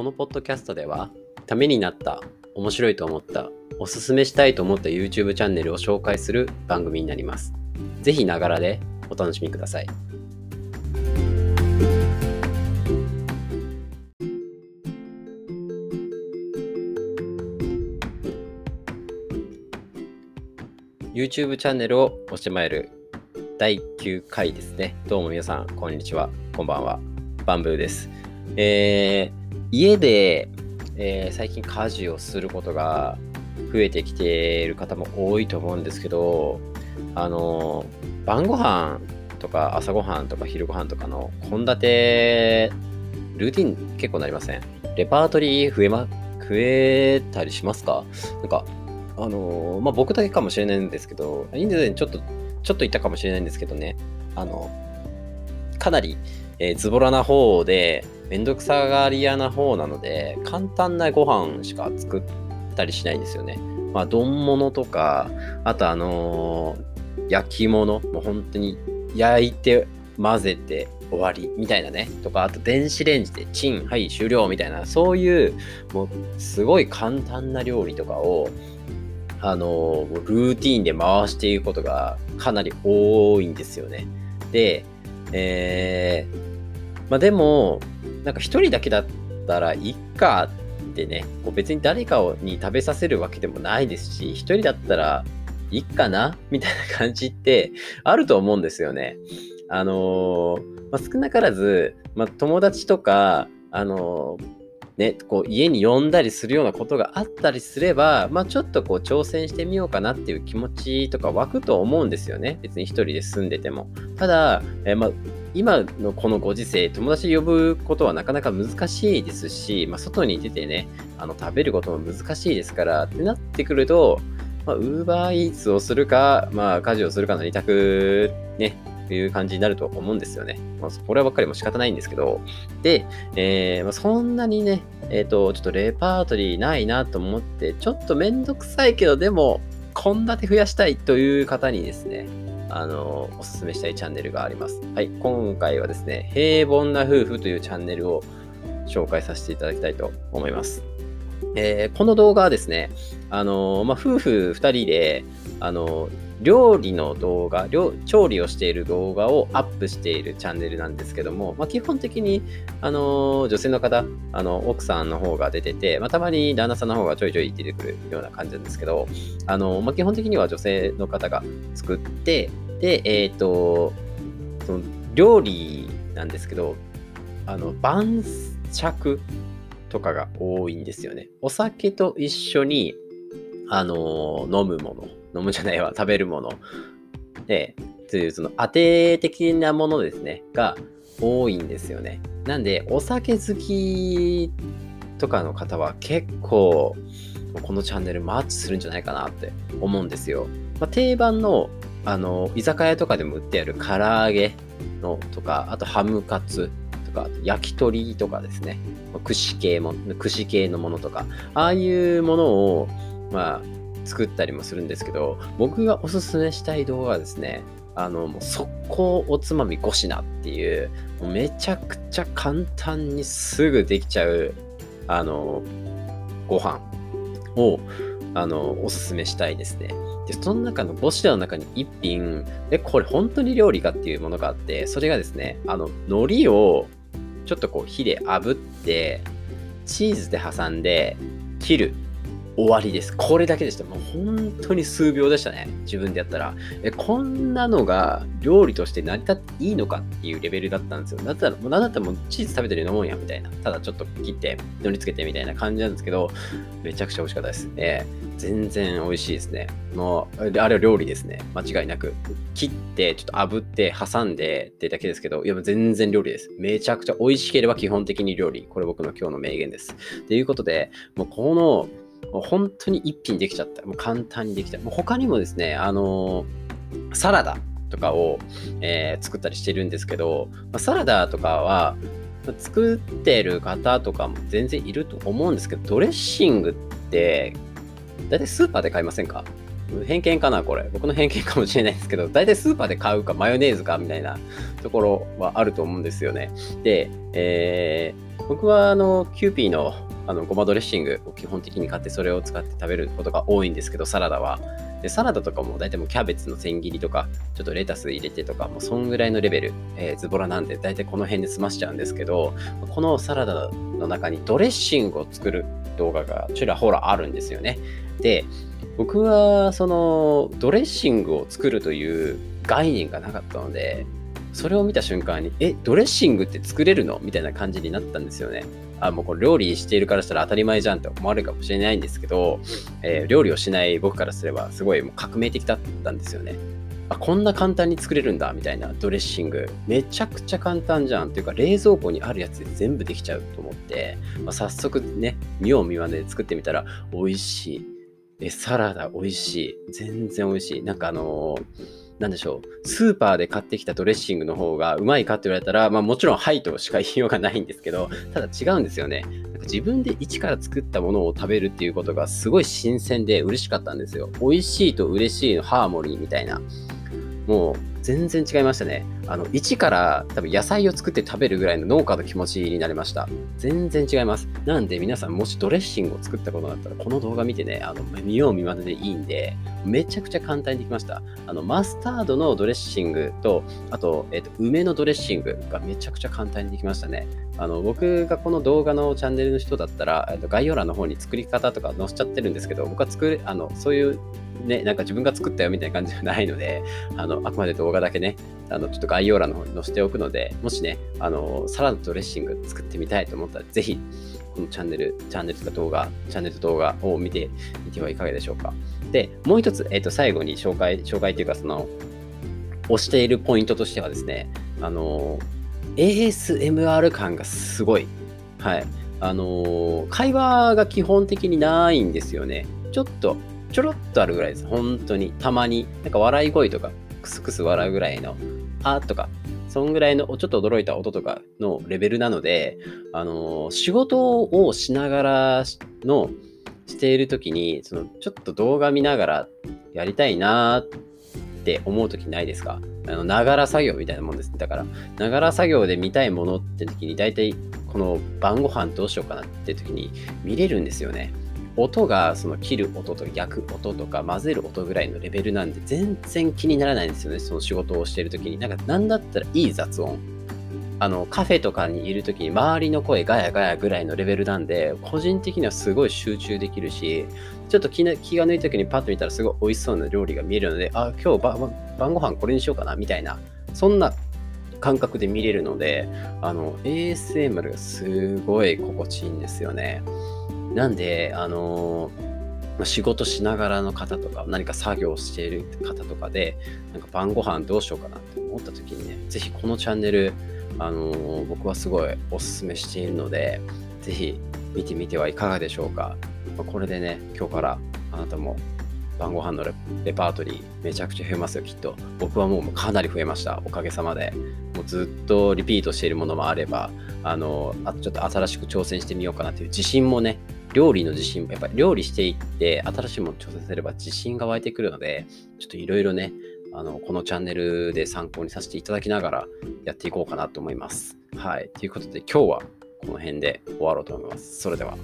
このポッドキャストでは、ためになった、面白いと思った、おすすめしたいと思った YouTube チャンネルを紹介する番組になります。ぜひながらでお楽しみください。YouTube チャンネルを押してまいる第9回ですね。どうも皆さん、こんにちは。こんばんは。バンブーです。えー、家で、えー、最近家事をすることが増えてきている方も多いと思うんですけど、あの、晩ご飯とか朝ごはんとか昼ご飯とかの献立、ルーティン結構なりません？レパートリー増えま、増えたりしますか？なんか、あのまあ、僕だけかもしれないんですけど、インドでちょっとちょっと言ったかもしれないんですけどね、あの、かなり、えー、ズボラな方で、めんどくさがり屋な方なので、簡単なご飯しか作ったりしないんですよね。まあ、丼物とか、あとあのー、焼き物、もう本当に焼いて混ぜて終わりみたいなね。とか、あと電子レンジでチン、はい、終了みたいな、そういう、もうすごい簡単な料理とかを、あの、ルーティンで回していくことがかなり多いんですよね。で、えー、まあでも、なんか一人だけだったらいっかってね、こう別に誰かをに食べさせるわけでもないですし、一人だったらいっかなみたいな感じってあると思うんですよね。あのー、まあ、少なからず、まあ、友達とか、あのーね、こう家に呼んだりするようなことがあったりすれば、まあ、ちょっとこう挑戦してみようかなっていう気持ちとか湧くと思うんですよね。別に一人で住んでても。ただ、えー、まあ、今のこのご時世、友達呼ぶことはなかなか難しいですし、まあ、外に出てね、あの食べることも難しいですから、ってなってくると、ウーバーイーツをするか、まあ、家事をするかの二択、ね、いう感じになると思うんですよね。まあ、こればっかりも仕方ないんですけど、で、えー、まあ、そんなにね、えっ、ー、と、ちょっとレパートリーないなと思って、ちょっとめんどくさいけど、でも、献立増やしたいという方にですね、あの、おすすめしたいチャンネルがあります。はい、今回はですね、平凡な夫婦というチャンネルを紹介させていただきたいと思います。えー、この動画はですね、あのまあ、夫婦2人で、あの料理の動画調理をしている動画をアップしているチャンネルなんですけども、まあ、基本的に、あの女性の方あの奥さんの方が出てて、まあ、たまに旦那さんの方がちょいちょい出てくるような感じなんですけど、あのま、基本的には女性の方が作ってでえっ、とその料理なんですけどあの晩酌とかが多いんですよねお酒と一緒にあの飲むもの飲むじゃないわ、食べるもの。で、というその当て的なものですね、が多いんですよね。なんで、お酒好きとかの方は結構、このチャンネルマッチするんじゃないかなって思うんですよ。まあ、定番の、あの、居酒屋とかでも売ってある唐揚げのとか、あとハムカツとか、焼き鳥とかですね。串系も、串系のものとか、ああいうものを、まあ、作ったりもするんですけど、僕がおすすめしたい動画はですね、あの、もう速攻おつまみ5品っていう、もうめちゃくちゃ簡単にすぐできちゃう、あの、ご飯を、あの、おすすめしたいですね。で、その中の5品の中に1品、で、これ本当に料理かっていうものがあって、それがですね、あの、海苔をちょっとこう火で炙って、チーズで挟んで切る終わりです。これだけでした。もう本当に数秒でしたね。自分でやったら。え、こんなのが料理として成り立っていいのかっていうレベルだったんですよ。だったら、もうなんだったらもうチーズ食べてるようなもんや、みたいな。ただちょっと切って、乗り付けてみたいな感じなんですけど、めちゃくちゃ美味しかったです。えー、全然美味しいですね。もう、あれは料理ですね。間違いなく。切って、ちょっと炙って、挟んでってだけですけど、いや、全然料理です。めちゃくちゃ美味しければ基本的に料理。これ僕の今日の名言です。ということで、もうこの、もう本当に一品できちゃった。もう簡単にできた。もう他にもですね、あのー、サラダとかを、えー、作ったりしてるんですけど、ま、サラダとかは、作ってる方とかも全然いると思うんですけど、ドレッシングって、大体スーパーで買いませんか？偏見かなこれ。僕の偏見かもしれないですけど、大体スーパーで買うかマヨネーズかみたいなところはあると思うんですよね。で、えー、僕はあの、キューピーのあのごまドレッシングを基本的に買ってそれを使って食べることが多いんですけど、サラダは。で、サラダとかも大体もうキャベツの千切りとか、ちょっとレタス入れてとか、もうそんぐらいのレベル、えー、ズボラなんで大体この辺で済ましちゃうんですけど、このサラダの中にドレッシングを作る動画がちらほらあるんですよね。で、僕はそのドレッシングを作るという概念がなかったので、それを見た瞬間に、え、ドレッシングって作れるの？みたいな感じになったんですよね。あ、もうこれ料理しているからしたら当たり前じゃんって思われるかもしれないんですけど、えー、料理をしない僕からすればすごいもう革命的だったんですよね。あ、こんな簡単に作れるんだみたいなドレッシング。めちゃくちゃ簡単じゃんっていうか冷蔵庫にあるやつで全部できちゃうと思って、まあ、早速ね、見よう見まねで作ってみたら美味しい。え、サラダ美味しい。全然美味しい。なんかあのーなんでしょう、スーパーで買ってきたドレッシングの方がうまいかって言われたら、まあもちろんはいとしか言いようがないんですけど、ただ違うんですよね。なんか自分で一から作ったものを食べるっていうことがすごい新鮮で嬉しかったんですよ。美味しいと嬉しいのハーモニーみたいな。もう全然違いましたね。あの、一から多分野菜を作って食べるぐらいの農家の気持ちになりました。全然違います。なんで皆さんもしドレッシングを作ったことがあったら、この動画見てね、あの、見よう見まねでいいんで、めちゃくちゃ簡単にできました。あの、マスタードのドレッシングと、あと、えっ、と、梅のドレッシングがめちゃくちゃ簡単にできましたね。あの、僕がこの動画のチャンネルの人だったら、えっと、概要欄の方に作り方とか載せちゃってるんですけど、僕は作る、あの、そういうね、なんか自分が作ったよみたいな感じじゃないので、あの、あくまで動画だけね、あの、ちょっと概要欄の方に載せておくので、もしね、あの、サラダドレッシング作ってみたいと思ったら、ぜひ、このチャンネル、チャンネルとか動画、チャンネルと動画を見てみてはいかがでしょうか。で、もう一つ、えっ、ー、と、最後に紹介、紹介というか、その、押しているポイントとしてはですね、あの、ASMR 感がすごい。はい。あの会話が基本的にないんですよね。ちょっとちょろっとあるぐらいです。本当に。たまに。なんか笑い声とか、クスクス笑うぐらいの、あーとか、そんぐらいのちょっと驚いた音とかのレベルなので、あの、仕事をしながらの、している時に、その、ちょっと動画見ながらやりたいなって思う時ないですか？あの、ながら作業みたいなもんです。だから、ながら作業で見たいものって時に、大体、この晩ご飯どうしようかなって時に見れるんですよね。音がその切る音と焼く音とか混ぜる音ぐらいのレベルなんで全然気にならないんですよね。その仕事をしてる時に。なんか何だったらいい雑音。あのカフェとかにいる時に周りの声ガヤガヤぐらいのレベルなんで個人的にはすごい集中できるしちょっと気が抜いた時にパッと見たらすごい美味しそうな料理が見えるのであ今日晩ご飯これにしようかなみたいなそんな感覚で見れるのであの ASMR がすごい心地いいんですよね。なんで、あのー、仕事しながらの方とか、何か作業している方とかで、なんか晩ご飯どうしようかなって思った時にね、ぜひこのチャンネル、あのー、僕はすごいおすすめしているので、ぜひ見てみてはいかがでしょうか。まこれでね、今日からあなたも晩ご飯のレパートリーめちゃくちゃ増えますよ、きっと。僕はもうかなり増えました。おかげさまで。もうずっとリピートしているものもあれば、あの、あちょっと新しく挑戦してみようかなという自信もね、料理の自信、やっぱり料理していって新しいものを挑戦すれば自信が湧いてくるので、ちょっといろいろね、あの、このチャンネルで参考にさせていただきながらやっていこうかなと思います。はい。ということで今日はこの辺で終わろうと思います。それでは。